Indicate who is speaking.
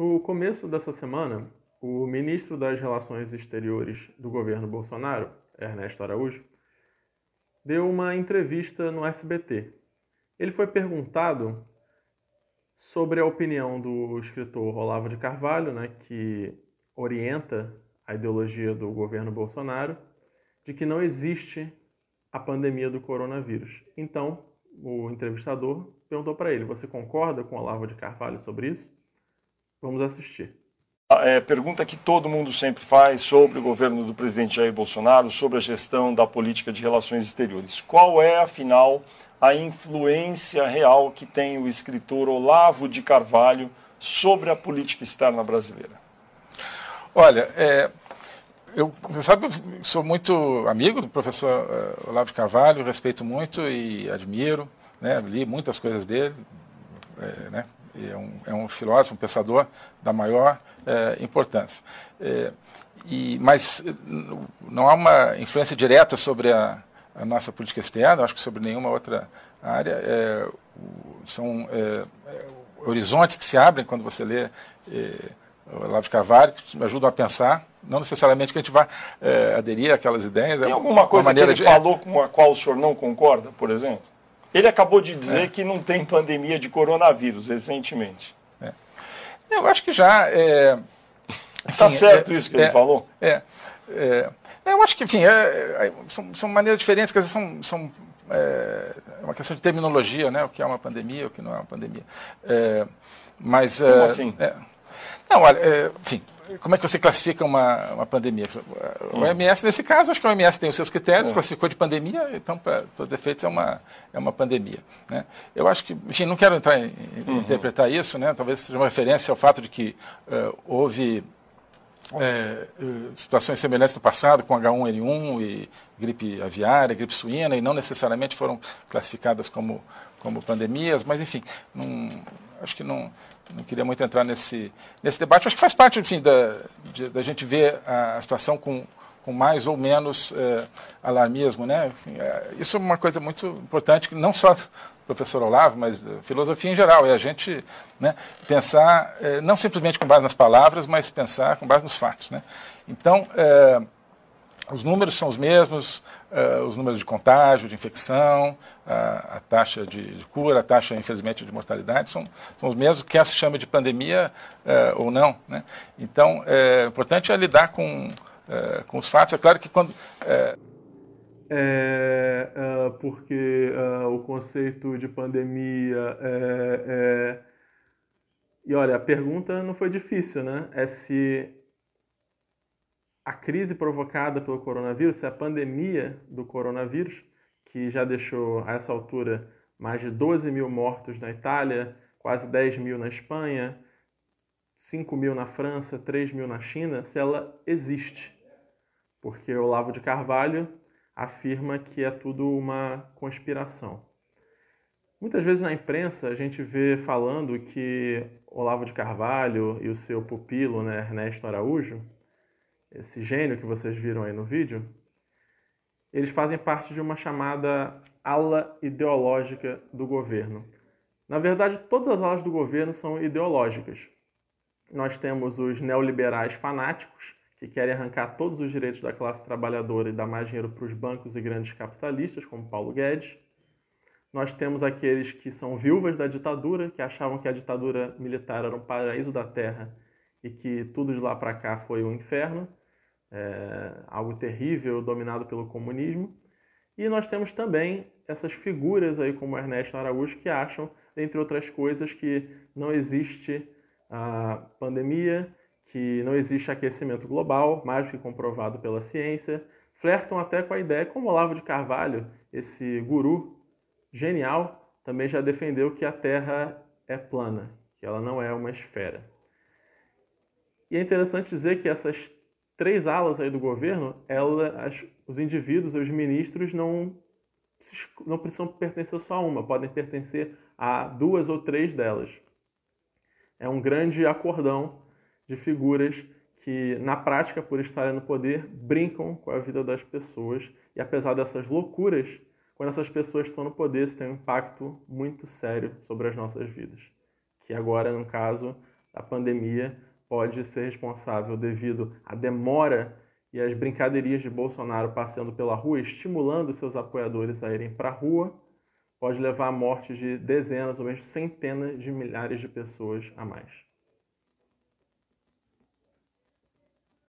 Speaker 1: No começo dessa semana, o ministro das Relações Exteriores do governo Bolsonaro, Ernesto Araújo, deu uma entrevista no SBT. Ele foi perguntado sobre a opinião do escritor Olavo de Carvalho, né, que orienta a ideologia do governo Bolsonaro, de que não existe a pandemia do coronavírus. Então, o entrevistador perguntou para ele: Você concorda com Olavo de Carvalho sobre isso? Vamos assistir.
Speaker 2: É, pergunta que todo mundo sempre faz sobre o governo do presidente Jair Bolsonaro, sobre a gestão da política de relações exteriores. Qual é, afinal, a influência real que tem o escritor Olavo de Carvalho sobre a política externa brasileira?
Speaker 3: Olha, é, eu, sabe, eu sou muito amigo do professor uh, Olavo de Carvalho, respeito muito e admiro, né, li muitas coisas dele, é, né, é um, é um filósofo, um pensador da maior é, importância. É, e, mas não há uma influência direta sobre a, a nossa política externa, acho que sobre nenhuma outra área. É, são é, é, horizontes que se abrem quando você lê é, Olavo de Carvalho, que me ajudam a pensar. Não necessariamente que a gente vá aderir àquelas ideias.
Speaker 2: Tem alguma coisa que ele de... falou com a qual o senhor não concorda, por exemplo? Ele acabou de dizer é. que não tem pandemia de coronavírus recentemente. É.
Speaker 3: Eu acho que já.
Speaker 2: Está é, certo é, isso que ele
Speaker 3: é,
Speaker 2: falou?
Speaker 3: É, Eu acho que, enfim, são, são, maneiras diferentes, quer dizer, são, são é uma questão de terminologia, né? O que é uma pandemia, o que não é uma pandemia. mas.
Speaker 2: Como assim?
Speaker 3: não, olha, enfim, como é que você classifica uma, uma pandemia? O OMS, nesse caso, acho que o OMS tem os seus critérios, classificou de pandemia, então, para todos os efeitos, é uma, é uma pandemia. Né? Eu acho que, enfim, não quero entrar em, em uhum. interpretar isso, né? talvez seja uma referência ao fato de que uh, houve é, situações semelhantes no passado, com H1N1 e gripe aviária, gripe suína, e não necessariamente foram classificadas como, como pandemias, mas, enfim, não, acho que não, não queria muito entrar nesse, nesse debate. Acho que faz parte, enfim, da, de, da gente ver a situação com, com mais ou menos é, alarmismo. Né? Enfim, é, isso é uma coisa muito importante, que não só professor Olavo, mas filosofia em geral, é a gente né, pensar, é, não simplesmente com base nas palavras, mas pensar com base nos fatos. Né? Então, é, os números são os mesmos, uh, os números de contágio, de infecção, uh, a taxa de, de, cura, a taxa, infelizmente, de mortalidade, são, são os mesmos, quer se chama de pandemia uh, ou não. Né? Então, é, o importante é lidar com, eh, com os fatos. É claro que quando...
Speaker 1: É, é porque o conceito de pandemia é, é... E olha, a pergunta não foi difícil, né? É se a crise provocada pelo coronavírus, a pandemia do coronavírus, que já deixou a essa altura mais de 12 mil mortos na Itália, quase 10 mil na Espanha, 5 mil na França, 3 mil na China, se ela existe. Porque Olavo de Carvalho afirma que é tudo uma conspiração. Muitas vezes na imprensa a gente vê falando que Olavo de Carvalho e o seu pupilo, né, Ernesto Araújo, esse gênio que vocês viram aí no vídeo, eles fazem parte de uma chamada ala ideológica do governo. Na verdade, todas as alas do governo são ideológicas. Nós temos os neoliberais fanáticos, que querem arrancar todos os direitos da classe trabalhadora e dar mais dinheiro para os bancos e grandes capitalistas, como Paulo Guedes. Nós temos aqueles que são viúvas da ditadura, que achavam que a ditadura militar era um paraíso da terra e que tudo de lá para cá foi um inferno é, algo terrível dominado pelo comunismo. E nós temos também essas figuras aí como Ernesto Araújo que acham, entre outras coisas, que não existe a pandemia, que não existe aquecimento global, mais do que comprovado pela ciência. Flertam até com a ideia, como Olavo de Carvalho, esse guru genial, também já defendeu que a Terra é plana, que ela não é uma esfera. E é interessante dizer que essas três alas aí do governo, ela, as, os indivíduos, os ministros não, não precisam pertencer só a uma, podem pertencer a duas ou três delas. É um grande acordão de figuras que, na prática, por estarem no poder, brincam com a vida das pessoas. E apesar dessas loucuras, quando essas pessoas estão no poder, isso tem um impacto muito sério sobre as nossas vidas. Que agora, no caso, da pandemia pode ser responsável devido à demora e às brincaderias de Bolsonaro passeando pela rua, estimulando seus apoiadores a irem para a rua, pode levar à morte de dezenas ou mesmo centenas de milhares de pessoas a mais.